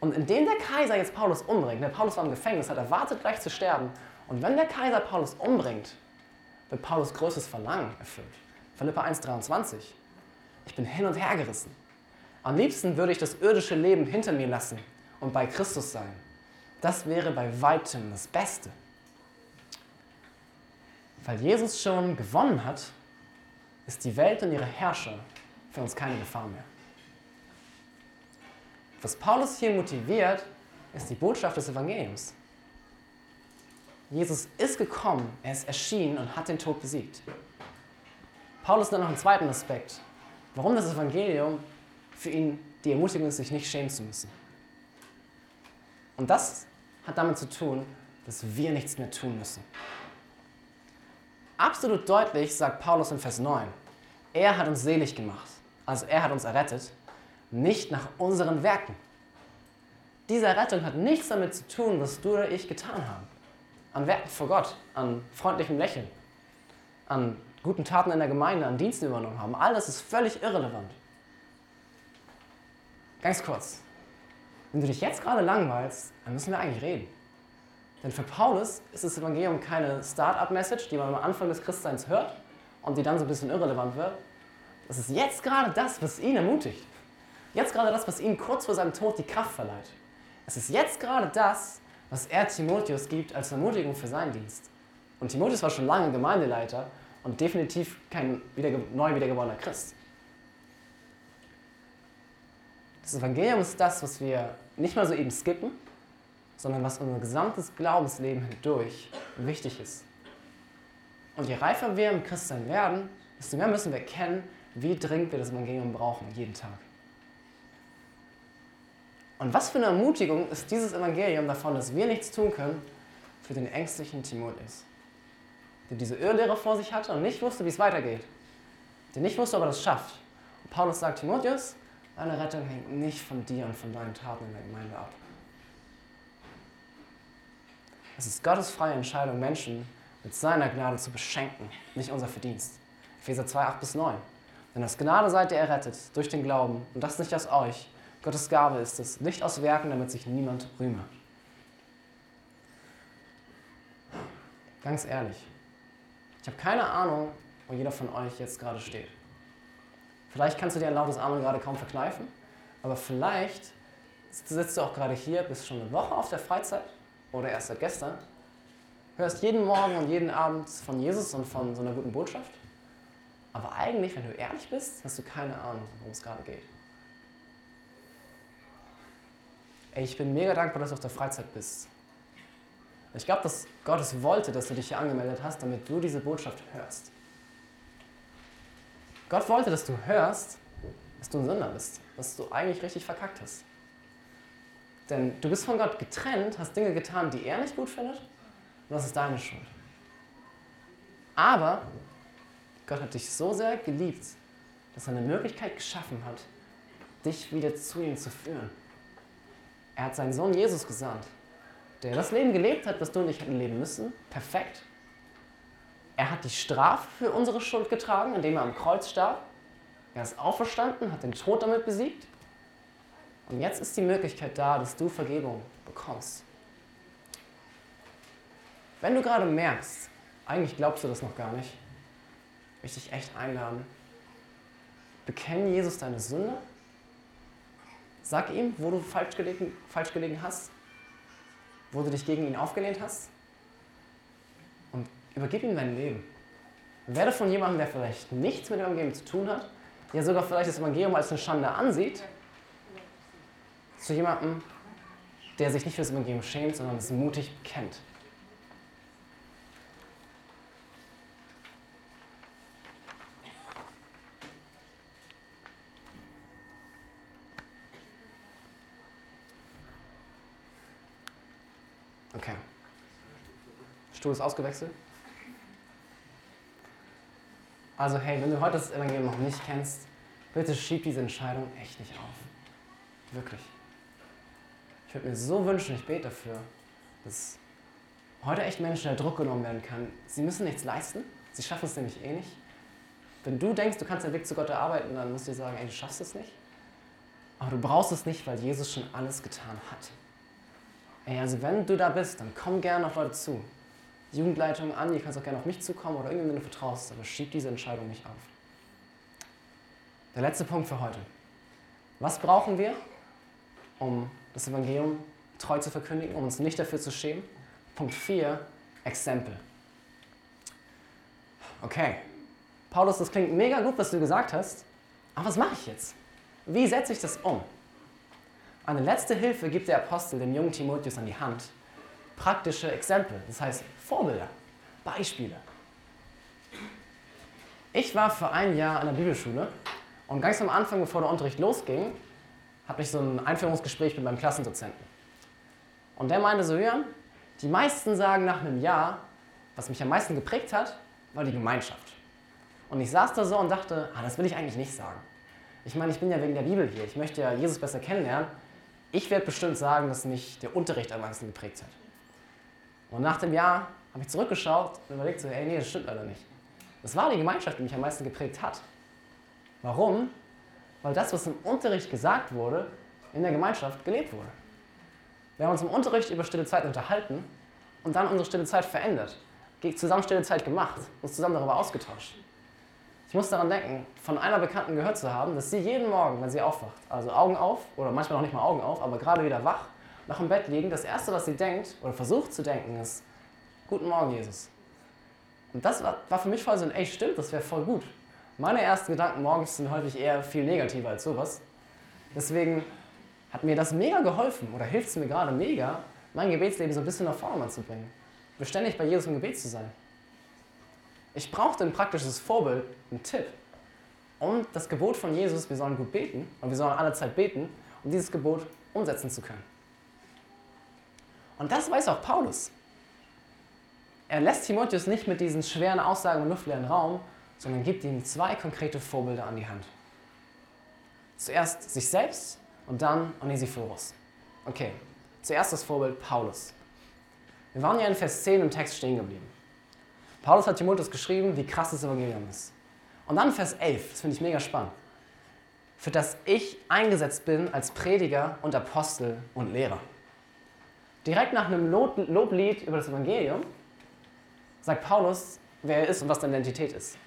Speaker 2: Und indem der Kaiser jetzt Paulus umbringt, der Paulus war im Gefängnis, hat erwartet, gleich zu sterben. Und wenn der Kaiser Paulus umbringt, wird Paulus größtes Verlangen erfüllt. Philippa 1,23. Ich bin hin und her gerissen. Am liebsten würde ich das irdische Leben hinter mir lassen und bei Christus sein. Das wäre bei weitem das Beste. Weil Jesus schon gewonnen hat, ist die Welt und ihre Herrscher für uns keine Gefahr mehr. Was Paulus hier motiviert, ist die Botschaft des Evangeliums. Jesus ist gekommen, er ist erschienen und hat den Tod besiegt. Paulus dann noch einen zweiten Aspekt, warum das Evangelium für ihn die Ermutigung ist, sich nicht schämen zu müssen. Und das hat damit zu tun, dass wir nichts mehr tun müssen. Absolut deutlich sagt Paulus in Vers 9, er hat uns selig gemacht, also er hat uns errettet, nicht nach unseren Werken. Diese Errettung hat nichts damit zu tun, was du oder ich getan haben. An Werken vor Gott, an freundlichem Lächeln, an guten Taten in der Gemeinde, an Diensten übernommen haben. All das ist völlig irrelevant. Ganz kurz. Wenn du dich jetzt gerade langweilst, dann müssen wir eigentlich reden. Denn für Paulus ist das Evangelium keine Start-up-Message, die man am Anfang des Christseins hört und die dann so ein bisschen irrelevant wird. Das ist jetzt gerade das, was ihn ermutigt. Jetzt gerade das, was ihm kurz vor seinem Tod die Kraft verleiht. Es ist jetzt gerade das, was er Timotheus gibt als Ermutigung für seinen Dienst. Und Timotheus war schon lange Gemeindeleiter und definitiv kein wiederge neu wiedergeborener Christ. Das Evangelium ist das, was wir nicht mal so eben skippen, sondern was unser gesamtes Glaubensleben hindurch wichtig ist. Und je reifer wir im Christsein werden, desto mehr müssen wir erkennen, wie dringend wir das Evangelium brauchen, jeden Tag. Und was für eine Ermutigung ist dieses Evangelium davon, dass wir nichts tun können für den ängstlichen Timotheus, der diese Irrlehre vor sich hatte und nicht wusste, wie es weitergeht, der nicht wusste, ob er das schafft. Und Paulus sagt, Timotheus, deine Rettung hängt nicht von dir und von deinen Taten in der Gemeinde ab. Es ist Gottes freie Entscheidung, Menschen mit seiner Gnade zu beschenken, nicht unser Verdienst. Epheser 2, 8 bis 9. Denn aus Gnade seid ihr errettet, durch den Glauben, und das nicht aus euch. Gottes Gabe ist es, nicht aus Werken, damit sich niemand rühme. Ganz ehrlich, ich habe keine Ahnung, wo jeder von euch jetzt gerade steht. Vielleicht kannst du dir ein lautes Amen gerade kaum verkneifen, aber vielleicht sitzt du auch gerade hier, bist schon eine Woche auf der Freizeit oder erst seit gestern, hörst jeden Morgen und jeden Abend von Jesus und von so einer guten Botschaft. Aber eigentlich, wenn du ehrlich bist, hast du keine Ahnung, worum es gerade geht. Ey, ich bin mega dankbar, dass du auf der Freizeit bist. Ich glaube, dass Gott es wollte, dass du dich hier angemeldet hast, damit du diese Botschaft hörst. Gott wollte, dass du hörst, dass du ein Sünder bist, dass du eigentlich richtig verkackt hast. Denn du bist von Gott getrennt, hast Dinge getan, die er nicht gut findet, und das ist deine Schuld. Aber Gott hat dich so sehr geliebt, dass er eine Möglichkeit geschaffen hat, dich wieder zu ihm zu führen. Er hat seinen Sohn Jesus gesandt, der das Leben gelebt hat, was du und ich hätten leben müssen. Perfekt. Er hat die Strafe für unsere Schuld getragen, indem er am Kreuz starb. Er ist auferstanden, hat den Tod damit besiegt. Und jetzt ist die Möglichkeit da, dass du Vergebung bekommst. Wenn du gerade merkst, eigentlich glaubst du das noch gar nicht, möchte ich echt einladen. Bekenn Jesus deine Sünde. Sag ihm, wo du falsch gelegen, falsch gelegen hast, wo du dich gegen ihn aufgelehnt hast übergib ihm dein Leben. Werde von jemandem, der vielleicht nichts mit dem Evangelium zu tun hat, der sogar vielleicht das Evangelium als eine Schande ansieht, zu jemandem, der sich nicht für das Evangelium schämt, sondern es mutig kennt. Okay. Stuhl ist ausgewechselt. Also hey, wenn du heute das Evangelium noch nicht kennst, bitte schieb diese Entscheidung echt nicht auf. Wirklich. Ich würde mir so wünschen, ich bete dafür, dass heute echt Menschen der Druck genommen werden kann. Sie müssen nichts leisten, sie schaffen es nämlich eh nicht. Wenn du denkst, du kannst den Weg zu Gott erarbeiten, dann musst du dir sagen, ey, du schaffst es nicht. Aber du brauchst es nicht, weil Jesus schon alles getan hat. Ey, also wenn du da bist, dann komm gerne auf Leute zu. Jugendleitung an, ihr kannst auch gerne auf mich zukommen oder irgendwie, wenn du vertraust, aber schieb diese Entscheidung nicht auf. Der letzte Punkt für heute. Was brauchen wir, um das Evangelium treu zu verkündigen, um uns nicht dafür zu schämen? Punkt 4, Exempel. Okay, Paulus, das klingt mega gut, was du gesagt hast, aber was mache ich jetzt? Wie setze ich das um? Eine letzte Hilfe gibt der Apostel dem jungen Timotheus an die Hand. Praktische Exempel, das heißt Vorbilder, Beispiele. Ich war für ein Jahr an der Bibelschule und ganz am Anfang, bevor der Unterricht losging, hatte ich so ein Einführungsgespräch mit meinem Klassendozenten. Und der meinte so, Jörn, die meisten sagen nach einem Jahr, was mich am meisten geprägt hat, war die Gemeinschaft. Und ich saß da so und dachte, ah, das will ich eigentlich nicht sagen. Ich meine, ich bin ja wegen der Bibel hier. Ich möchte ja Jesus besser kennenlernen. Ich werde bestimmt sagen, dass mich der Unterricht am meisten geprägt hat. Und nach dem Jahr habe ich zurückgeschaut und überlegt so, ey, nee, das stimmt leider nicht. Das war die Gemeinschaft, die mich am meisten geprägt hat. Warum? Weil das, was im Unterricht gesagt wurde, in der Gemeinschaft gelebt wurde. Wir haben uns im Unterricht über stille Zeit unterhalten und dann unsere stille Zeit verändert. Zusammen stille Zeit gemacht, uns zusammen darüber ausgetauscht. Ich muss daran denken, von einer Bekannten gehört zu haben, dass sie jeden Morgen, wenn sie aufwacht, also Augen auf oder manchmal noch nicht mal Augen auf, aber gerade wieder wach, nach dem Bett liegen, das Erste, was sie denkt oder versucht zu denken, ist, Guten Morgen, Jesus. Und das war, war für mich voll so ein, ey, stimmt, das wäre voll gut. Meine ersten Gedanken morgens sind häufig eher viel negativer als sowas. Deswegen hat mir das mega geholfen oder hilft es mir gerade mega, mein Gebetsleben so ein bisschen nach vorne zu bringen. Beständig bei Jesus im Gebet zu sein. Ich brauchte ein praktisches Vorbild, einen Tipp, um das Gebot von Jesus, wir sollen gut beten und wir sollen alle Zeit beten, um dieses Gebot umsetzen zu können. Und das weiß auch Paulus. Er lässt Timotheus nicht mit diesen schweren Aussagen im luftleeren Raum, sondern gibt ihm zwei konkrete Vorbilder an die Hand. Zuerst sich selbst und dann Onesiphorus. Okay, zuerst das Vorbild Paulus. Wir waren ja in Vers 10 im Text stehen geblieben. Paulus hat Timotheus geschrieben, wie krass das Evangelium ist. Und dann Vers 11, das finde ich mega spannend. Für das ich eingesetzt bin als Prediger und Apostel und Lehrer. Direkt nach einem Loblied über das Evangelium sagt Paulus, wer er ist und was seine Identität ist.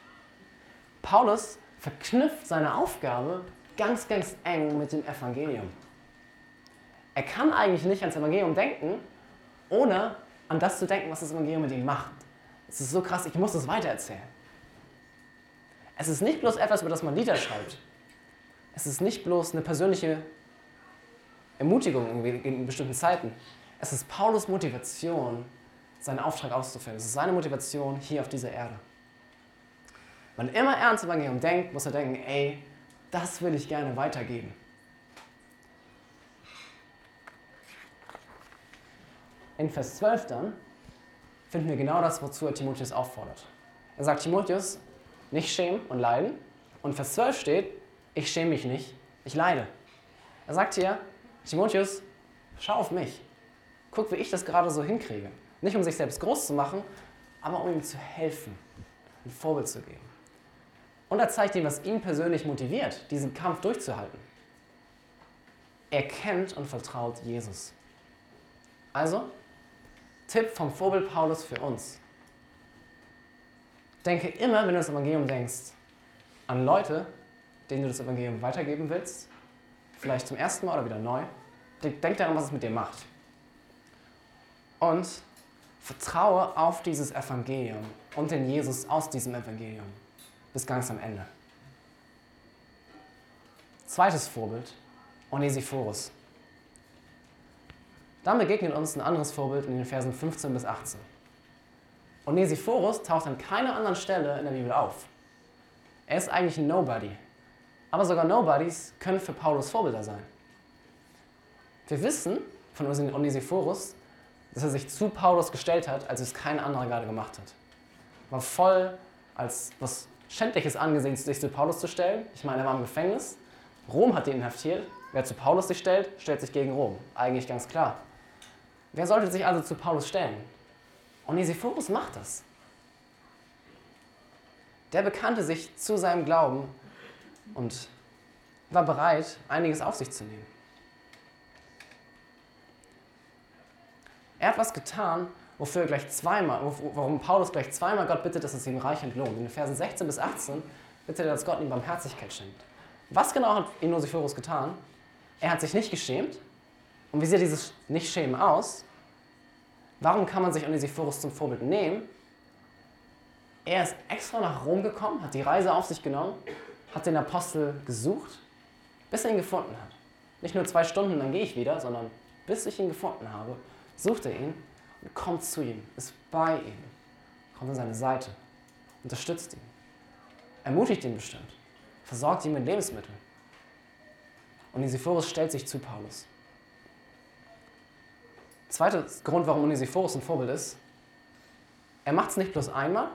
Speaker 2: Paulus verknüpft seine Aufgabe ganz, ganz eng mit dem Evangelium. Er kann eigentlich nicht ans Evangelium denken, ohne an das zu denken, was das Evangelium mit ihm macht. Es ist so krass, ich muss das weitererzählen. Es ist nicht bloß etwas, über das man Lieder schreibt. Es ist nicht bloß eine persönliche Ermutigung in bestimmten Zeiten. Es ist Paulus Motivation, seinen Auftrag auszuführen. Es ist seine Motivation hier auf dieser Erde. Wann immer er ans Evangelium denkt, muss er denken, ey, das will ich gerne weitergeben. In Vers 12 dann finden wir genau das, wozu er Timotheus auffordert. Er sagt Timotheus, nicht schämen und leiden. Und Vers 12 steht, ich schäme mich nicht, ich leide. Er sagt hier, Timotheus, schau auf mich. Guck, wie ich das gerade so hinkriege. Nicht um sich selbst groß zu machen, aber um ihm zu helfen, ein Vorbild zu geben. Und er zeigt ihm, was ihn persönlich motiviert, diesen Kampf durchzuhalten. Er kennt und vertraut Jesus. Also, Tipp vom Vorbild Paulus für uns. Denke immer, wenn du das Evangelium denkst, an Leute, denen du das Evangelium weitergeben willst, vielleicht zum ersten Mal oder wieder neu. Denk daran, was es mit dir macht. Und vertraue auf dieses Evangelium und den Jesus aus diesem Evangelium bis ganz am Ende. Zweites Vorbild, Onesiphorus. Dann begegnet uns ein anderes Vorbild in den Versen 15 bis 18. Onesiphorus taucht an keiner anderen Stelle in der Bibel auf. Er ist eigentlich ein Nobody. Aber sogar Nobodies können für Paulus Vorbilder sein. Wir wissen von Onesiphorus, dass er sich zu Paulus gestellt hat, als es kein anderer gerade gemacht hat. War voll als was Schändliches angesehen, sich zu Paulus zu stellen. Ich meine, er war im Gefängnis. Rom hat ihn inhaftiert. Wer zu Paulus sich stellt, stellt sich gegen Rom. Eigentlich ganz klar. Wer sollte sich also zu Paulus stellen? Onesiphorus macht das. Der bekannte sich zu seinem Glauben und war bereit, einiges auf sich zu nehmen. Er hat was getan, wofür gleich zweimal, warum Paulus gleich zweimal Gott bittet, dass es ihm reich entlohnt. In den Versen 16 bis 18 bittet er, dass Gott ihm Barmherzigkeit schenkt. Was genau hat Onesiphorus getan? Er hat sich nicht geschämt. Und wie sieht dieses Nicht-Schämen aus? Warum kann man sich Onesiphorus zum Vorbild nehmen? Er ist extra nach Rom gekommen, hat die Reise auf sich genommen, hat den Apostel gesucht, bis er ihn gefunden hat. Nicht nur zwei Stunden, dann gehe ich wieder, sondern bis ich ihn gefunden habe, sucht er ihn und kommt zu ihm, ist bei ihm, kommt an seine Seite, unterstützt ihn, ermutigt ihn bestimmt, versorgt ihn mit Lebensmitteln. Und Onesiphorus stellt sich zu Paulus. Zweiter Grund, warum Onesiphorus ein Vorbild ist, er macht es nicht bloß einmal,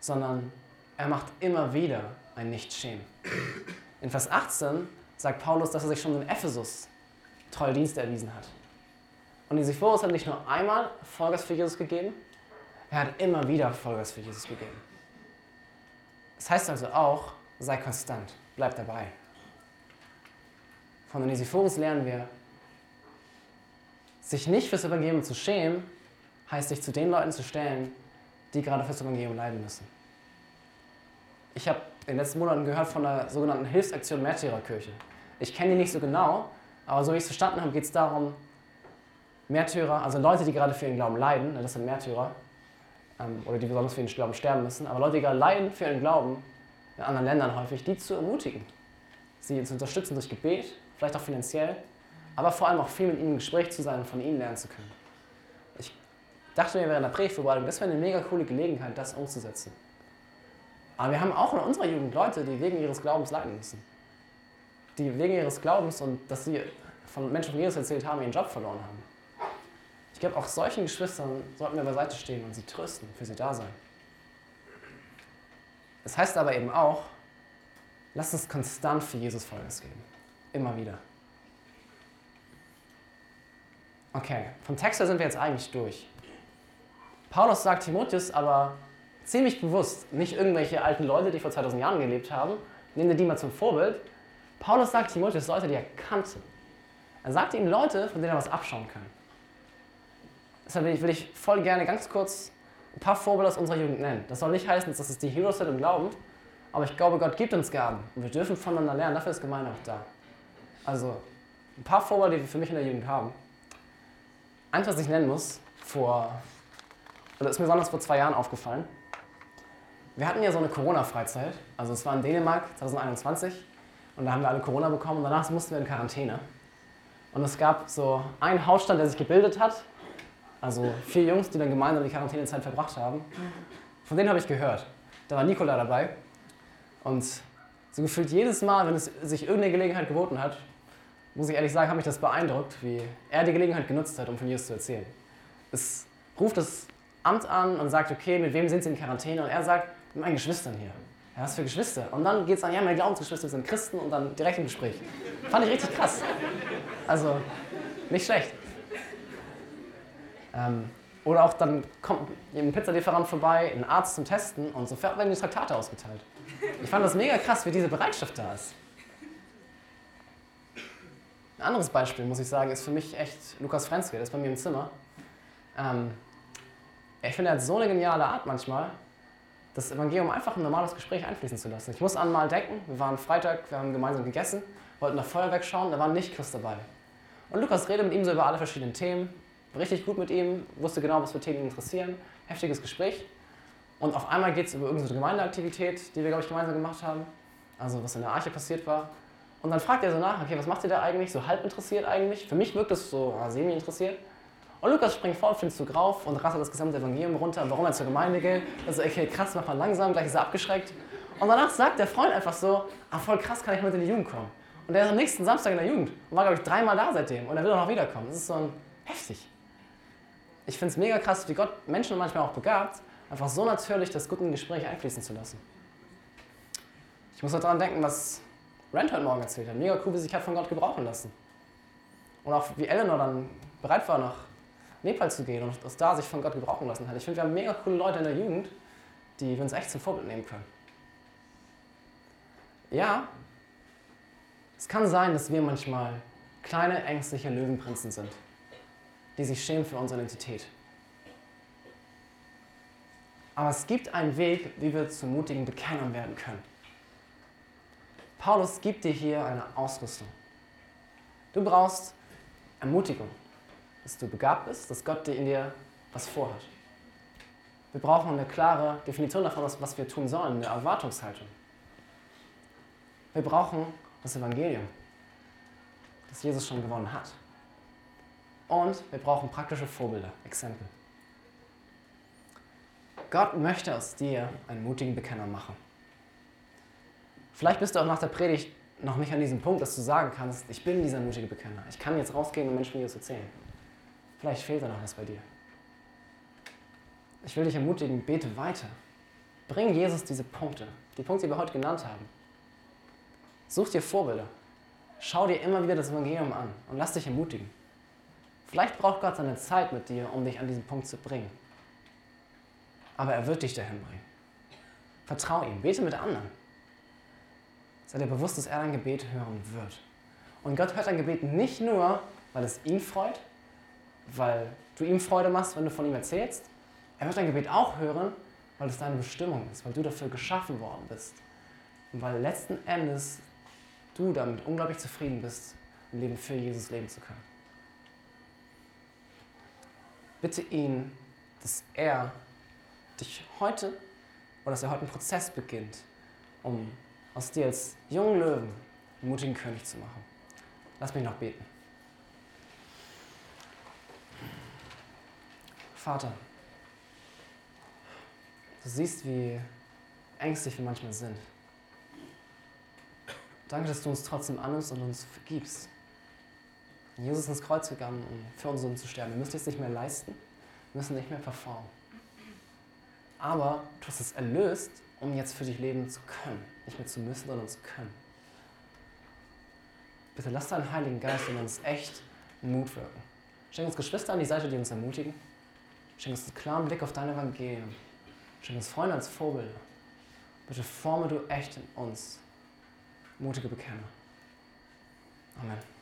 Speaker 2: sondern er macht immer wieder ein Nicht-Schämen. In Vers 18 sagt Paulus, dass er sich schon in Ephesus treue Dienste erwiesen hat. Und Onesiphorus hat nicht nur einmal Vollgas für Jesus gegeben, er hat immer wieder Vollgas für Jesus gegeben. Das heißt also auch, sei konstant, bleib dabei. Von Onesiphorus lernen wir, sich nicht fürs Evangelium zu schämen, heißt sich zu den Leuten zu stellen, die gerade fürs Evangelium leiden müssen. Ich habe in den letzten Monaten gehört von der sogenannten Hilfsaktion Märtyrerkirche. Ich kenne die nicht so genau, aber so wie ich es verstanden habe, geht es darum, Märtyrer, also Leute, die gerade für ihren Glauben leiden, ne, das sind Märtyrer, ähm, oder die besonders für ihren Glauben sterben müssen, aber Leute, die gerade leiden für ihren Glauben, in anderen Ländern häufig, die zu ermutigen, sie zu unterstützen durch Gebet, vielleicht auch finanziell, aber vor allem auch viel mit ihnen im Gespräch zu sein und von ihnen lernen zu können. Ich dachte mir während der Predigtvorbereitung, das wäre eine mega coole Gelegenheit, das umzusetzen. Aber wir haben auch in unserer Jugend Leute, die wegen ihres Glaubens leiden müssen. Die wegen ihres Glaubens und dass sie von Menschen von Jesus erzählt haben, ihren Job verloren haben. Ich glaube, auch solchen Geschwistern sollten wir beiseite stehen und sie trösten, für sie da sein. Das heißt aber eben auch, lasst uns konstant für Jesus Folgendes geben. Immer wieder. Okay, vom Text her sind wir jetzt eigentlich durch. Paulus sagt Timotheus aber ziemlich bewusst, nicht irgendwelche alten Leute, die vor 2000 Jahren gelebt haben, nehmen wir die mal zum Vorbild. Paulus sagt Timotheus Leute, die er kannte. Er sagt ihm Leute, von denen er was abschauen kann. Deshalb will ich, voll gerne ganz kurz ein paar Vorbilder aus unserer Jugend nennen. Das soll nicht heißen, dass es die Heroes sind im Glauben, aber ich glaube, Gott gibt uns Gaben und wir dürfen voneinander lernen. Dafür ist Gemeinde auch da. Also ein paar Vorbilder, die wir für mich in der Jugend haben. Eins, was ich nennen muss, vor, oder ist mir besonders vor zwei Jahren aufgefallen. Wir hatten ja so eine Corona-Freizeit, also es war in Dänemark 2021 und da haben wir alle Corona bekommen und danach mussten wir in Quarantäne. Und es gab so einen Hausstand, der sich gebildet hat, also vier Jungs, die dann gemeinsam die Quarantänezeit verbracht haben. Von denen habe ich gehört. Da war Nikola dabei und so gefühlt jedes Mal, wenn es sich irgendeine Gelegenheit geboten hat, muss ich ehrlich sagen, hat mich das beeindruckt, wie er die Gelegenheit genutzt hat, um von Jesus zu erzählen. Es ruft das Amt an und sagt, okay, mit wem sind Sie in Quarantäne? Und er sagt, mit meinen Geschwistern hier. Ja, was für Geschwister? Und dann geht es an, ja, meine Glaubensgeschwister sind Christen und dann direkt im Gespräch. Fand ich richtig krass. Also, nicht schlecht. Ähm, oder auch dann kommt ein Pizzalieferant vorbei, ein Arzt zum Testen und so werden die Traktate ausgeteilt. Ich fand das mega krass, wie diese Bereitschaft da ist. Ein anderes Beispiel, muss ich sagen, ist für mich echt Lukas Frenzke, der ist bei mir im Zimmer. Ähm, ich finde, er hat so eine geniale Art manchmal, das Evangelium einfach ein normales Gespräch einfließen zu lassen. Ich muss an mal denken, wir waren Freitag, wir haben gemeinsam gegessen, wollten nach Feuerwerk schauen, da war nicht Christ dabei. Und Lukas redet mit ihm so über alle verschiedenen Themen, richtig gut mit ihm, wusste genau, was für Themen ihn interessieren, heftiges Gespräch. Und auf einmal geht es über irgendeine Gemeindeaktivität, die wir, glaube ich, gemeinsam gemacht haben, also was in der Arche passiert war. Und dann fragt er so nach, okay, was macht ihr da eigentlich, so halb interessiert eigentlich? Für mich wirkt es so ah, semi-interessiert. Und Lukas springt vor auf den Zug rauf und rasselt das gesamte Evangelium runter, warum er zur Gemeinde geht. Also, okay, krass, mach mal langsam, gleich ist er abgeschreckt. Und danach sagt der Freund einfach so, ah, voll krass, kann ich mit in die Jugend kommen. Und der ist am nächsten Samstag in der Jugend und war, glaube ich, dreimal da seitdem. Und er will auch noch wiederkommen. Das ist so ein heftig. Ich finde es mega krass, wie Gott Menschen manchmal auch begabt, einfach so natürlich das gute Gespräch einfließen zu lassen. Ich muss auch daran denken, was Rand heute Morgen erzählt hat. Mega cool, wie sich hat von Gott gebrauchen lassen. Und auch wie Eleanor dann bereit war, nach Nepal zu gehen und aus da sich von Gott gebrauchen lassen hat. Ich finde, wir haben mega coole Leute in der Jugend, die wir uns echt zum Vorbild nehmen können. Ja, es kann sein, dass wir manchmal kleine, ängstliche Löwenprinzen sind, die sich schämen für unsere Identität. Aber es gibt einen Weg, wie wir zu mutigen Bekennern werden können. Paulus gibt dir hier eine Ausrüstung. Du brauchst Ermutigung, dass du begabt bist, dass Gott dir in dir was vorhat. Wir brauchen eine klare Definition davon, was wir tun sollen, eine Erwartungshaltung. Wir brauchen das Evangelium, das Jesus schon gewonnen hat. Und wir brauchen praktische Vorbilder, Exempel. Gott möchte aus dir einen mutigen Bekenner machen. Vielleicht bist du auch nach der Predigt noch nicht an diesem Punkt, dass du sagen kannst, ich bin dieser mutige Bekenner. Ich kann jetzt rausgehen und Menschen Jesus erzählen. Vielleicht fehlt da noch was bei dir. Ich will dich ermutigen, bete weiter. Bring Jesus diese Punkte, die Punkte, die wir heute genannt haben. Such dir Vorbilder. Schau dir immer wieder das Evangelium an und lass dich ermutigen. Vielleicht braucht Gott seine Zeit mit dir, um dich an diesen Punkt zu bringen. Aber er wird dich dahin bringen. Vertrau ihm, bete mit anderen. Sei dir bewusst, dass er dein Gebet hören wird. Und Gott hört dein Gebet nicht nur, weil es ihn freut, weil du ihm Freude machst, wenn du von ihm erzählst. Er wird dein Gebet auch hören, weil es deine Bestimmung ist, weil du dafür geschaffen worden bist. Und weil letzten Endes du damit unglaublich zufrieden bist, ein Leben für Jesus leben zu können. Bitte ihn, dass er dich heute oder dass er heute einen Prozess beginnt, um aus dir als jungen Löwen einen mutigen König zu machen. Lass mich noch beten. Vater, du siehst, wie ängstlich wir manchmal sind. Danke, dass du uns trotzdem annimmst und uns vergibst. Jesus ins Kreuz gegangen, um für uns Sünden zu sterben. Wir müssen es nicht mehr leisten, wir müssen nicht mehr performen. Aber du hast es erlöst, um jetzt für dich leben zu können. Nicht mehr zu müssen, sondern zu können. Bitte lass deinen Heiligen Geist in uns echt Mut wirken. Schenk uns Geschwister an die Seite, die uns ermutigen. Schenk uns einen klaren Blick auf dein Evangelium. Schenk uns Freunde als Vorbilder. Bitte forme du echt in uns mutige Bekenner. Amen.